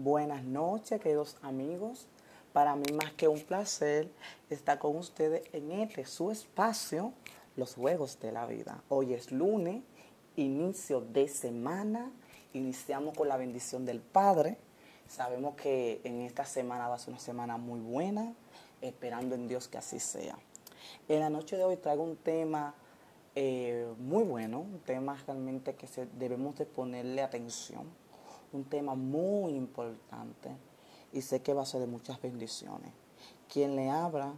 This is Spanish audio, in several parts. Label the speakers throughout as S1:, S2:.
S1: Buenas noches, queridos amigos. Para mí más que un placer estar con ustedes en este su espacio, los juegos de la vida. Hoy es lunes, inicio de semana. Iniciamos con la bendición del Padre. Sabemos que en esta semana va a ser una semana muy buena, esperando en Dios que así sea. En la noche de hoy traigo un tema eh, muy bueno, un tema realmente que debemos de ponerle atención, un tema muy importante y sé que va a ser de muchas bendiciones. Quien le habla,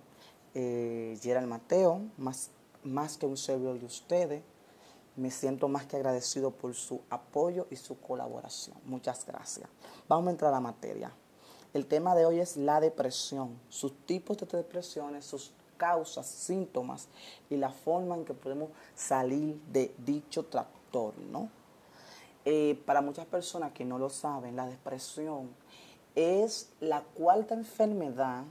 S1: eh, Gerald Mateo, más, más que un servidor de ustedes, me siento más que agradecido por su apoyo y su colaboración. Muchas gracias. Vamos a entrar a la materia. El tema de hoy es la depresión, sus tipos de depresiones, sus causas, síntomas y la forma en que podemos salir de dicho trastorno. Eh, para muchas personas que no lo saben, la depresión es la cuarta enfermedad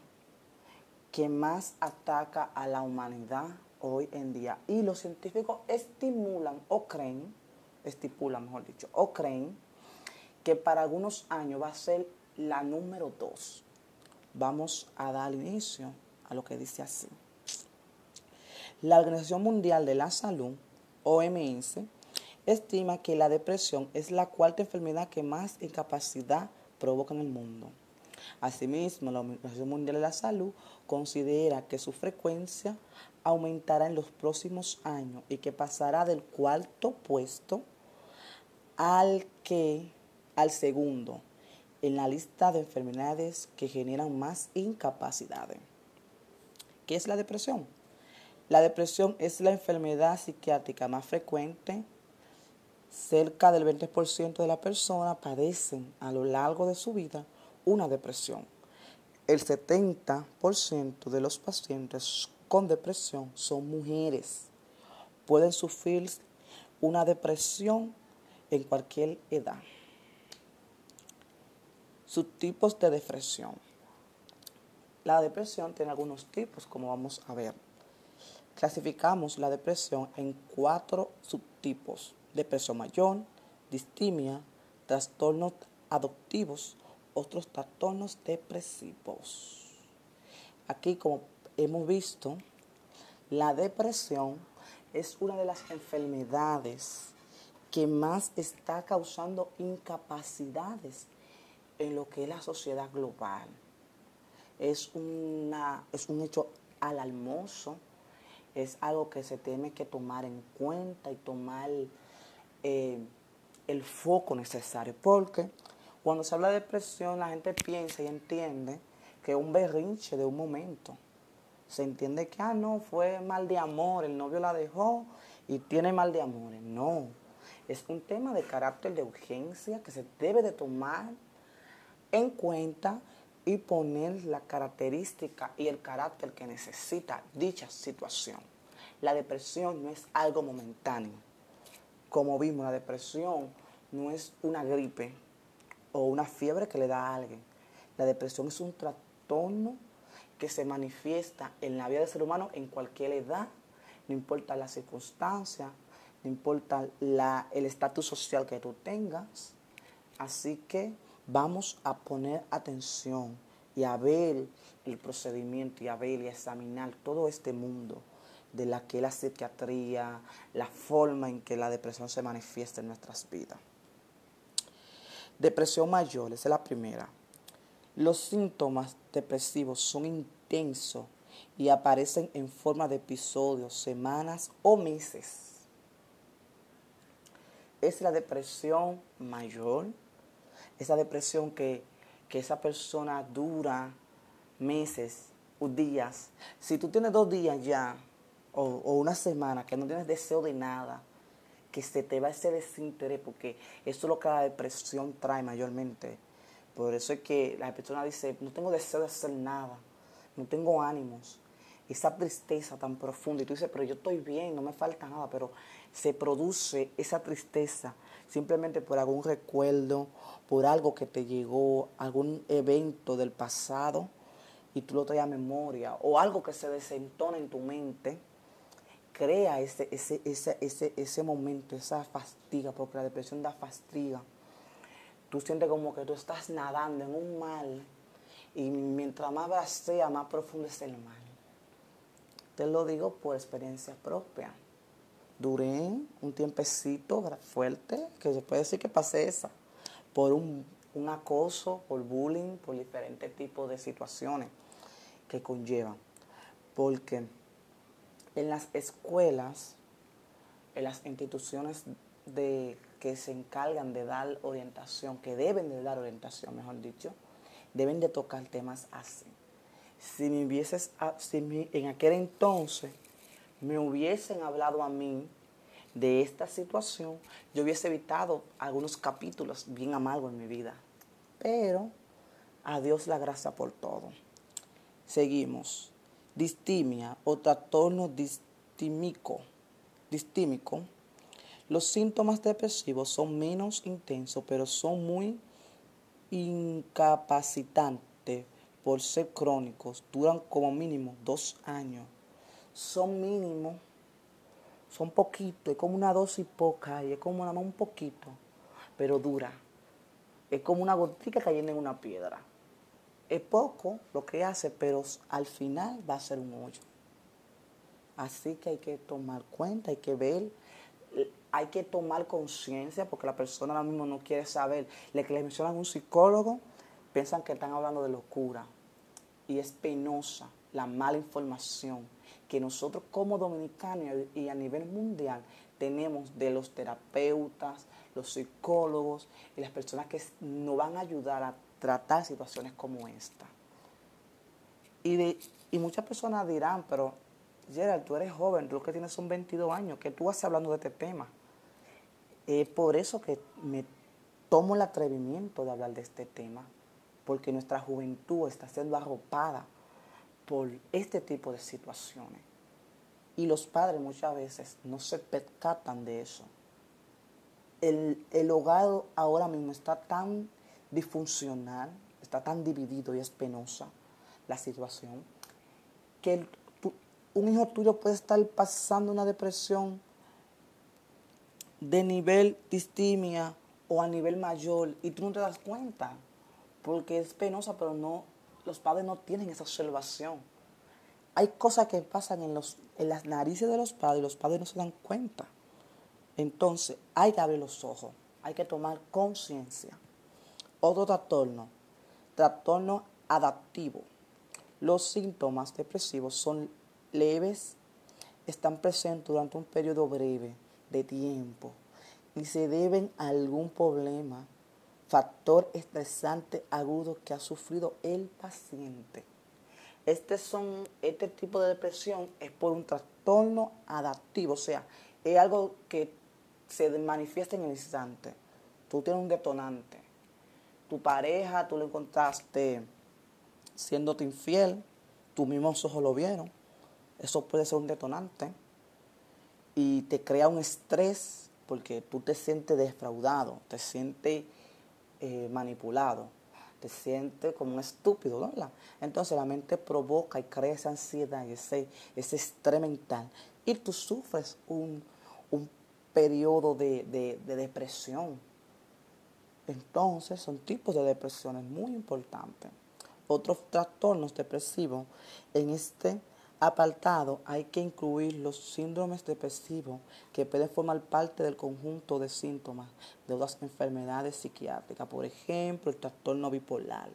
S1: que más ataca a la humanidad hoy en día. Y los científicos estimulan o creen, estipulan mejor dicho, o creen que para algunos años va a ser la número dos. Vamos a dar inicio a lo que dice así. La Organización Mundial de la Salud, OMS, estima que la depresión es la cuarta enfermedad que más incapacidad provoca en el mundo. Asimismo, la Organización Mundial de la Salud considera que su frecuencia aumentará en los próximos años y que pasará del cuarto puesto al que al segundo en la lista de enfermedades que generan más incapacidades. ¿Qué es la depresión? La depresión es la enfermedad psiquiátrica más frecuente. Cerca del 20% de las personas padecen a lo largo de su vida una depresión. El 70% de los pacientes con depresión son mujeres. Pueden sufrir una depresión en cualquier edad. Sus tipos de depresión. La depresión tiene algunos tipos, como vamos a ver. Clasificamos la depresión en cuatro subtipos. Depresión mayor, distimia, trastornos adoptivos, otros trastornos depresivos. Aquí, como hemos visto, la depresión es una de las enfermedades que más está causando incapacidades en lo que es la sociedad global es, una, es un hecho alarmoso, es algo que se tiene que tomar en cuenta y tomar eh, el foco necesario, porque cuando se habla de depresión la gente piensa y entiende que es un berrinche de un momento. Se entiende que, ah, no, fue mal de amor, el novio la dejó y tiene mal de amor. No, es un tema de carácter de urgencia que se debe de tomar en cuenta y poner la característica y el carácter que necesita dicha situación. La depresión no es algo momentáneo. Como vimos, la depresión no es una gripe o una fiebre que le da a alguien. La depresión es un trastorno que se manifiesta en la vida del ser humano en cualquier edad, no importa la circunstancia, no importa el estatus social que tú tengas. Así que vamos a poner atención y a ver el procedimiento y a ver y a examinar todo este mundo de la que la psiquiatría, la forma en que la depresión se manifiesta en nuestras vidas. Depresión mayor, esa es la primera. Los síntomas depresivos son intensos y aparecen en forma de episodios, semanas o meses. Es la depresión mayor esa depresión que, esa persona dura meses o días. Si tú tienes dos días ya o, una semana que no tienes deseo de nada, que se te va ese desinterés, porque eso es lo que la depresión trae mayormente. Por eso es que la persona dice, no tengo deseo de hacer nada, no tengo ánimos. Esa tristeza tan profunda. Y tú dices, pero yo estoy bien, no me falta nada, pero se produce esa tristeza simplemente por algún recuerdo, por algo que te llegó, algún evento del pasado y tú lo traes a memoria, o algo que se desentona en tu mente, crea ese, ese, ese, ese, momento, esa fastiga, porque la depresión da fastiga. tú sientes como que tú estás nadando en un mar y mientras más vacía, más profundo es el mar. Te lo digo por experiencia propia. Duré un tiempecito fuerte, que se puede decir que pasé esa, por un, un acoso, por bullying, por diferentes tipos de situaciones que conllevan. Porque en las escuelas, en las instituciones de, que se encargan de dar orientación, que deben de dar orientación, mejor dicho, deben de tocar temas así. Si me hubieses, si en aquel entonces me hubiesen hablado a mí de esta situación, yo hubiese evitado algunos capítulos bien amargos en mi vida. Pero a Dios la gracia por todo. Seguimos. Distimia o trastorno distímico. distímico. Los síntomas depresivos son menos intensos, pero son muy incapacitantes por ser crónicos. Duran como mínimo dos años. Son mínimos, son poquitos, es como una dosis poca y es como nada más un poquito, pero dura. Es como una gotica cayendo en una piedra. Es poco lo que hace, pero al final va a ser un hoyo. Así que hay que tomar cuenta, hay que ver, hay que tomar conciencia, porque la persona ahora mismo no quiere saber. Le que le mencionan un psicólogo, piensan que están hablando de locura. Y es penosa la mala información que nosotros como dominicanos y a nivel mundial tenemos de los terapeutas, los psicólogos y las personas que nos van a ayudar a tratar situaciones como esta. Y, de, y muchas personas dirán, pero Gerald, tú eres joven, tú que tienes son 22 años, que tú vas hablando de este tema. Es por eso que me tomo el atrevimiento de hablar de este tema, porque nuestra juventud está siendo arropada por este tipo de situaciones. Y los padres muchas veces no se percatan de eso. El, el hogar ahora mismo está tan disfuncional, está tan dividido y es penosa la situación, que un hijo tuyo puede estar pasando una depresión de nivel distimia o a nivel mayor y tú no te das cuenta, porque es penosa, pero no, los padres no tienen esa observación. Hay cosas que pasan en, los, en las narices de los padres y los padres no se dan cuenta. Entonces, hay que abrir los ojos, hay que tomar conciencia. Otro trastorno, trastorno adaptivo. Los síntomas depresivos son leves, están presentes durante un periodo breve de tiempo y se deben a algún problema, factor estresante agudo que ha sufrido el paciente. Este, este tipo de depresión es por un trastorno adaptivo, o sea, es algo que se manifiesta en el instante. Tú tienes un detonante tu pareja, tú lo encontraste siéndote infiel, tus mismos ojos lo vieron, eso puede ser un detonante y te crea un estrés porque tú te sientes defraudado, te sientes eh, manipulado, te sientes como un estúpido, ¿verdad? Entonces la mente provoca y crea esa ansiedad ese, ese estrés mental y tú sufres un, periodo de, de depresión entonces, son tipos de depresiones muy importantes. Otros trastornos depresivos, en este apartado hay que incluir los síndromes depresivos que pueden formar parte del conjunto de síntomas de otras enfermedades psiquiátricas, por ejemplo, el trastorno bipolar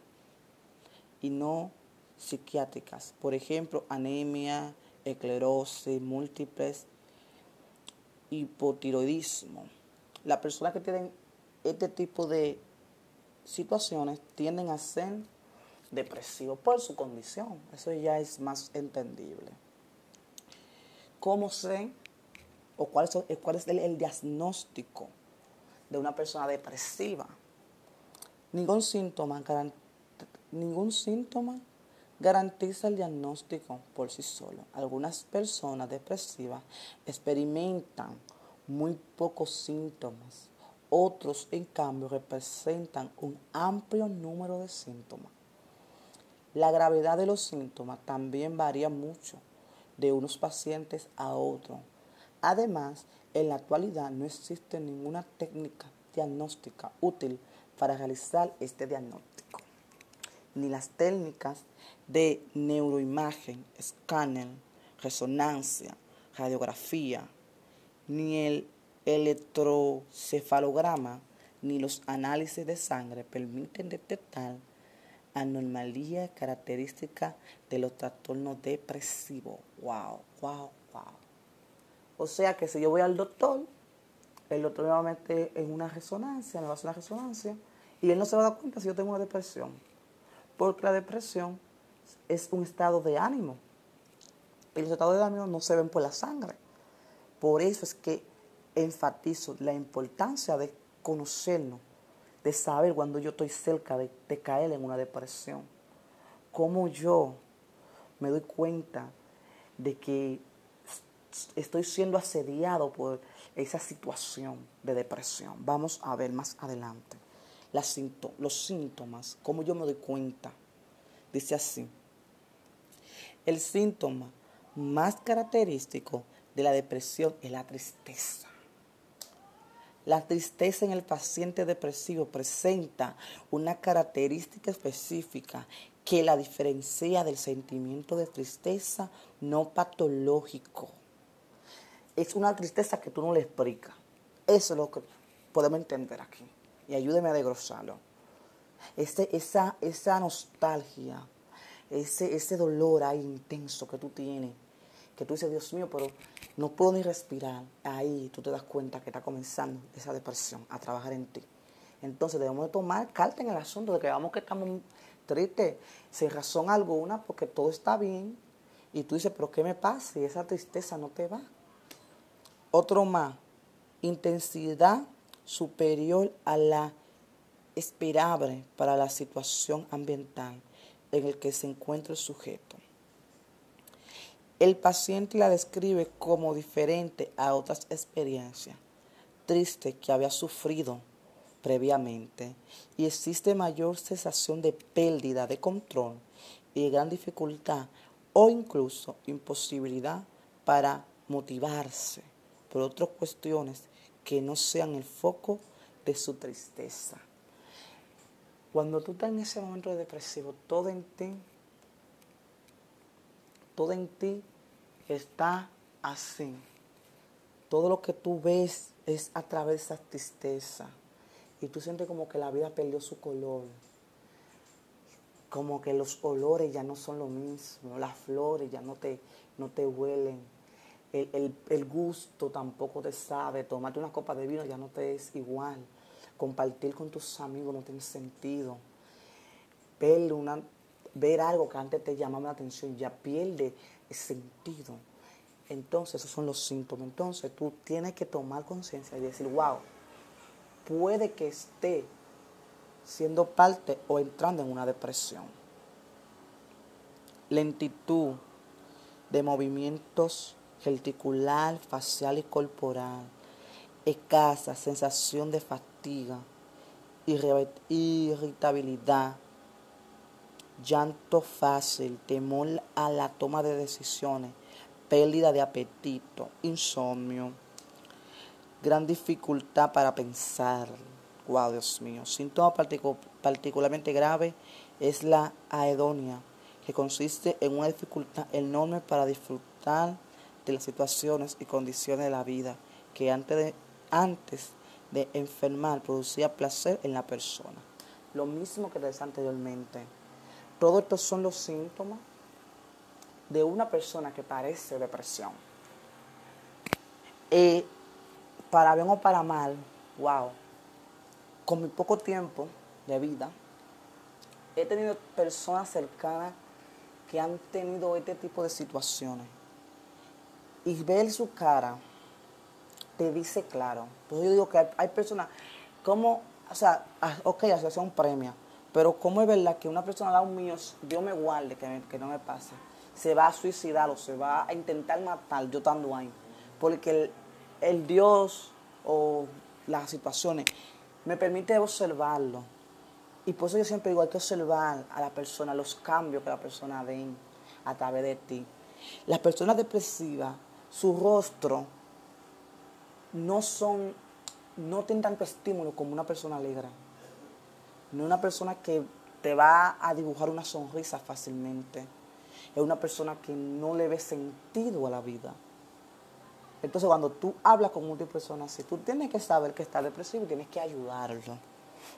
S1: y no psiquiátricas, por ejemplo, anemia, esclerosis múltiples, hipotiroidismo. Las personas que tienen este tipo de situaciones tienden a ser depresivos por su condición. Eso ya es más entendible. ¿Cómo sé o cuál es, cuál es el, diagnóstico de una persona depresiva? Ningún síntoma, ningún síntoma garantiza el diagnóstico por sí solo. Algunas personas depresivas experimentan muy pocos síntomas otros, en cambio, representan un amplio número de síntomas. La gravedad de los síntomas también varía mucho de unos pacientes a otros. Además, en la actualidad no existe ninguna técnica diagnóstica útil para realizar este diagnóstico, ni las técnicas de neuroimagen, escáner, resonancia, radiografía, ni el electrocefalograma, ni los análisis de sangre permiten detectar anormalía característica de los trastornos depresivos. Wow, wow, wow. O sea que si yo voy al doctor, el doctor nuevamente en una resonancia, me va a hacer una resonancia, y él no se va a dar cuenta si yo tengo una depresión. Porque la depresión es un estado de ánimo. Y los estados de ánimo no se ven por la sangre. Por eso es que enfatizo la importancia de conocernos, de saber cuando yo estoy cerca de, caer en una depresión. Cómo yo me doy cuenta de que estoy siendo asediado por esa situación de depresión. Vamos a ver más adelante los síntomas, cómo yo me doy cuenta. Dice así, el síntoma más característico de la depresión es la tristeza. La tristeza en el paciente depresivo presenta una característica específica que la diferencia del sentimiento de tristeza no patológico. Es una tristeza que tú no le explicas. Eso es lo que podemos entender aquí. Y ayúdeme a desglosarlo. esa, esa nostalgia, ese, ese dolor ahí intenso que tú tienes, que tú dices, Dios mío, pero no puedo ni respirar. Ahí tú te das cuenta que está comenzando esa depresión a trabajar en ti. Entonces debemos de tomar carta en el asunto de que vamos que estamos tristes sin razón alguna porque todo está bien. Y tú dices, pero ¿qué me pasa? Y esa tristeza no te va. Otro más, intensidad superior a la esperable para la situación ambiental en el que se encuentra el sujeto. El paciente la describe como diferente a otras experiencias tristes que había sufrido previamente y existe mayor sensación de pérdida de control y gran dificultad o incluso imposibilidad para motivarse por otras cuestiones que no sean el foco de su tristeza. Cuando tú estás en ese momento de depresivo, todo en ti, todo en ti está así. Todo lo que tú ves es a través de esa tristeza. Y tú sientes como que la vida perdió su color. Como que los olores ya no son lo mismo. Las flores ya no te, no te huelen. El, el gusto tampoco te sabe. Tomarte una copa de vino ya no te es igual compartir con tus amigos no tiene sentido. Ver, una, ver algo que antes te llamaba la atención ya pierde sentido. Entonces, esos son los síntomas. Entonces, tú tienes que tomar conciencia y decir, wow, puede que esté siendo parte o entrando en una depresión. Lentitud de movimientos gesticular, facial y corporal. Escasa sensación de fatiga irritabilidad, llanto fácil, temor a la toma de decisiones, pérdida de apetito, insomnio, gran dificultad para pensar. Wow, Dios mío. Síntoma particularmente grave es la aedonia, que consiste en una dificultad enorme para disfrutar de las situaciones y condiciones de la vida que antes de, antes de enfermar producía placer en la persona. Lo mismo que decía anteriormente. Todos estos son los síntomas de una persona que parece depresión. Y para bien o para mal, wow, con mi poco tiempo de vida, he tenido personas cercanas que han tenido este tipo de situaciones. Y ver su cara te dice claro. Entonces yo digo que hay, personas, como, o sea, ah, ok, asociación premia, pero ¿cómo es verdad que una persona da un mío, Dios me guarde, que, que no me pase, se va a suicidar o se va a intentar matar yo estando ahí? Porque el, Dios o las situaciones me permite observarlo. Y por eso yo siempre digo, hay que observar a la persona, los cambios que la persona ven a través de ti. Las personas depresivas, su rostro no son, no tienen tanto estímulo como una persona alegre. No es una persona que te va a dibujar una sonrisa fácilmente. Es una persona que no le ve sentido a la vida. Entonces, cuando tú hablas con muchas personas así, tú tienes que saber que está depresivo y tienes que ayudarlo.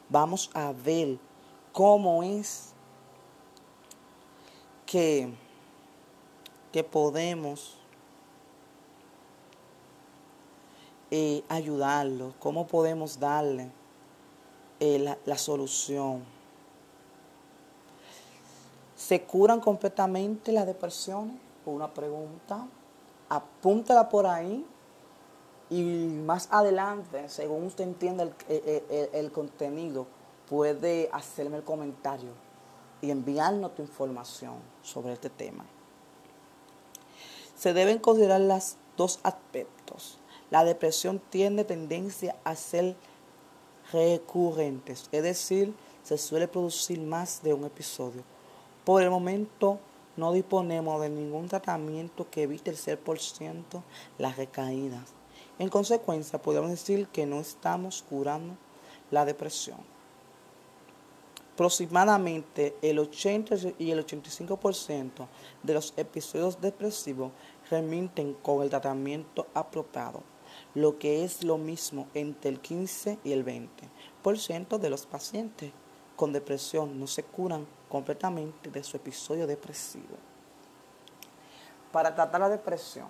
S1: Vamos a ver cómo es que, que podemos eh, ayudarlo, cómo podemos darle eh, la, la solución. ¿Se curan completamente las depresiones? Una pregunta. Apúntala por ahí y más adelante, según usted entienda el, el, el, contenido, puede hacerme el comentario y enviarnos tu información sobre este tema. Se deben considerar los dos aspectos. La depresión tiene tendencia a ser recurrentes, es decir, se suele producir más de un episodio. Por el momento no disponemos de ningún tratamiento que evite el 100% las recaídas. En consecuencia, podemos decir que no estamos curando la depresión. Aproximadamente el 80 y el 85% de los episodios depresivos remiten con el tratamiento apropiado lo que es lo mismo entre el 15 y el 20% de los pacientes con depresión no se curan completamente de su episodio depresivo. Para tratar la depresión,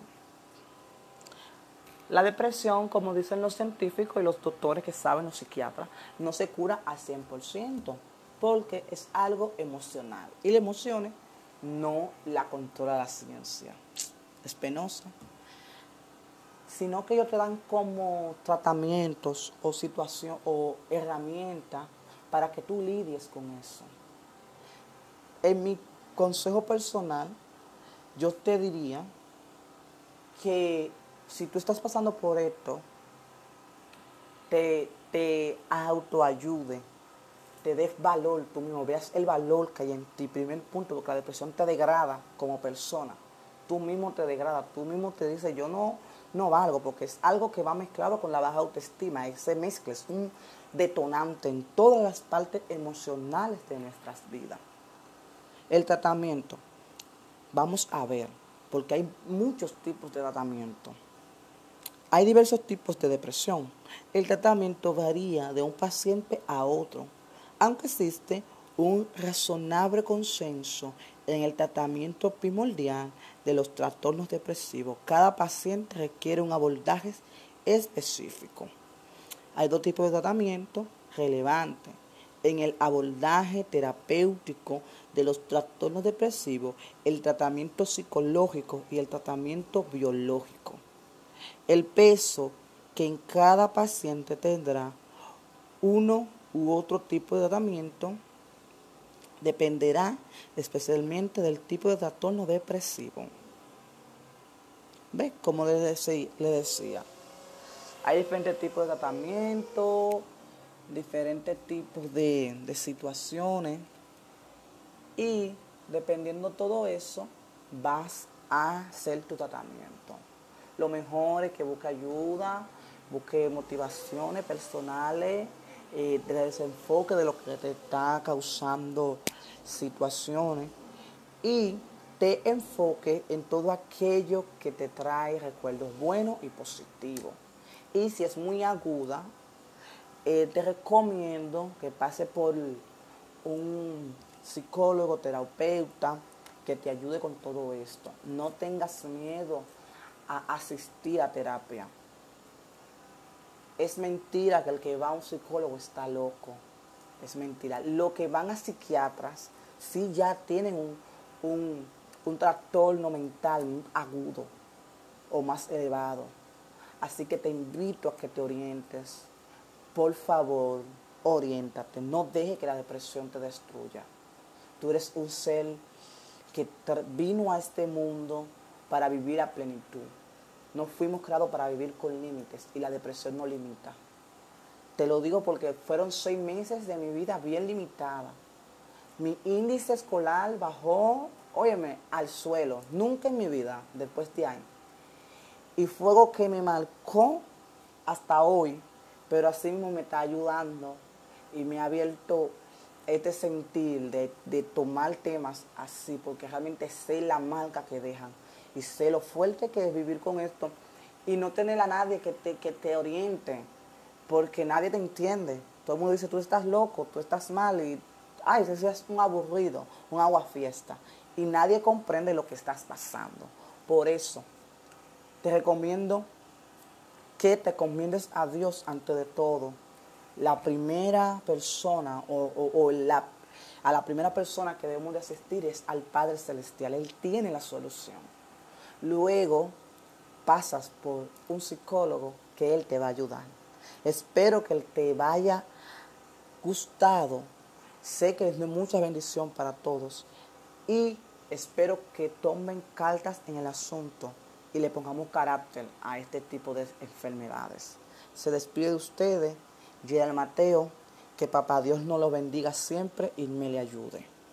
S1: la depresión, como dicen los científicos y los doctores que saben, los psiquiatras, no se cura al 100% porque es algo emocional y las emociones no la controla la ciencia. Es penosa sino que ellos te dan como tratamientos o situación o herramientas para que tú lidies con eso. En mi consejo personal, yo te diría que si tú estás pasando por esto, te, te autoayude, te des valor tú mismo, veas el valor que hay en ti. Primer punto, porque la depresión te degrada como persona. Tú mismo te degrada, tú mismo te dices, yo no, no valgo, porque es algo que va mezclado con la baja autoestima. Ese mezcla es un detonante en todas las partes emocionales de nuestras vidas. El tratamiento, vamos a ver, porque hay muchos tipos de tratamiento. Hay diversos tipos de depresión. El tratamiento varía de un paciente a otro, aunque existe un razonable consenso en el tratamiento primordial de los trastornos depresivos. Cada paciente requiere un abordaje específico. Hay dos tipos de tratamiento relevantes. En el abordaje terapéutico de los trastornos depresivos, el tratamiento psicológico y el tratamiento biológico. El peso que en cada paciente tendrá uno u otro tipo de tratamiento dependerá especialmente del tipo de trastorno depresivo. ¿Ves? Como le decía, hay diferentes tipos de tratamiento, diferentes tipos de, de situaciones y dependiendo todo eso, vas a hacer tu tratamiento. Lo mejor es que busque ayuda, busque motivaciones personales eh, desenfoque de lo que te está causando situaciones y te enfoque en todo aquello que te trae recuerdos buenos y positivos. Y si es muy aguda, eh, te recomiendo que pase por un psicólogo, terapeuta, que te ayude con todo esto. No tengas miedo a asistir a terapia. Es mentira que el que va a un psicólogo está loco. Es mentira. Lo que van a psiquiatras sí ya tienen un, un, un trastorno mental agudo o más elevado. Así que te invito a que te orientes. Por favor, oriéntate. No deje que la depresión te destruya. Tú eres un ser que vino a este mundo para vivir a plenitud. No fuimos creados para vivir con límites y la depresión no limita. Te lo digo porque fueron seis meses de mi vida bien limitada. Mi índice escolar bajó, óyeme, al suelo. Nunca en mi vida, después de años. Y fue algo que me marcó hasta hoy, pero así mismo me está ayudando y me ha abierto este sentir de, de tomar temas así, porque realmente sé la marca que dejan y sé lo fuerte que es vivir con esto y no tener a nadie que te, que te oriente, porque nadie te entiende. Todo el mundo dice, tú estás loco, tú estás mal y, ay, eso es un aburrido, un agua fiesta. Y nadie comprende lo que estás pasando. Por eso, te recomiendo que te comiendes a Dios ante de todo. La primera persona o, la, a la primera persona que debemos de asistir es al Padre Celestial. Él tiene la solución. Luego pasas por un psicólogo que Él te va a ayudar. Espero que te vaya gustado. Sé que es de mucha bendición para todos. Y espero que tomen cartas en el asunto y le pongamos carácter a este tipo de enfermedades. Se despide de ustedes, Gerald Mateo, que papá Dios nos lo bendiga siempre y me le ayude.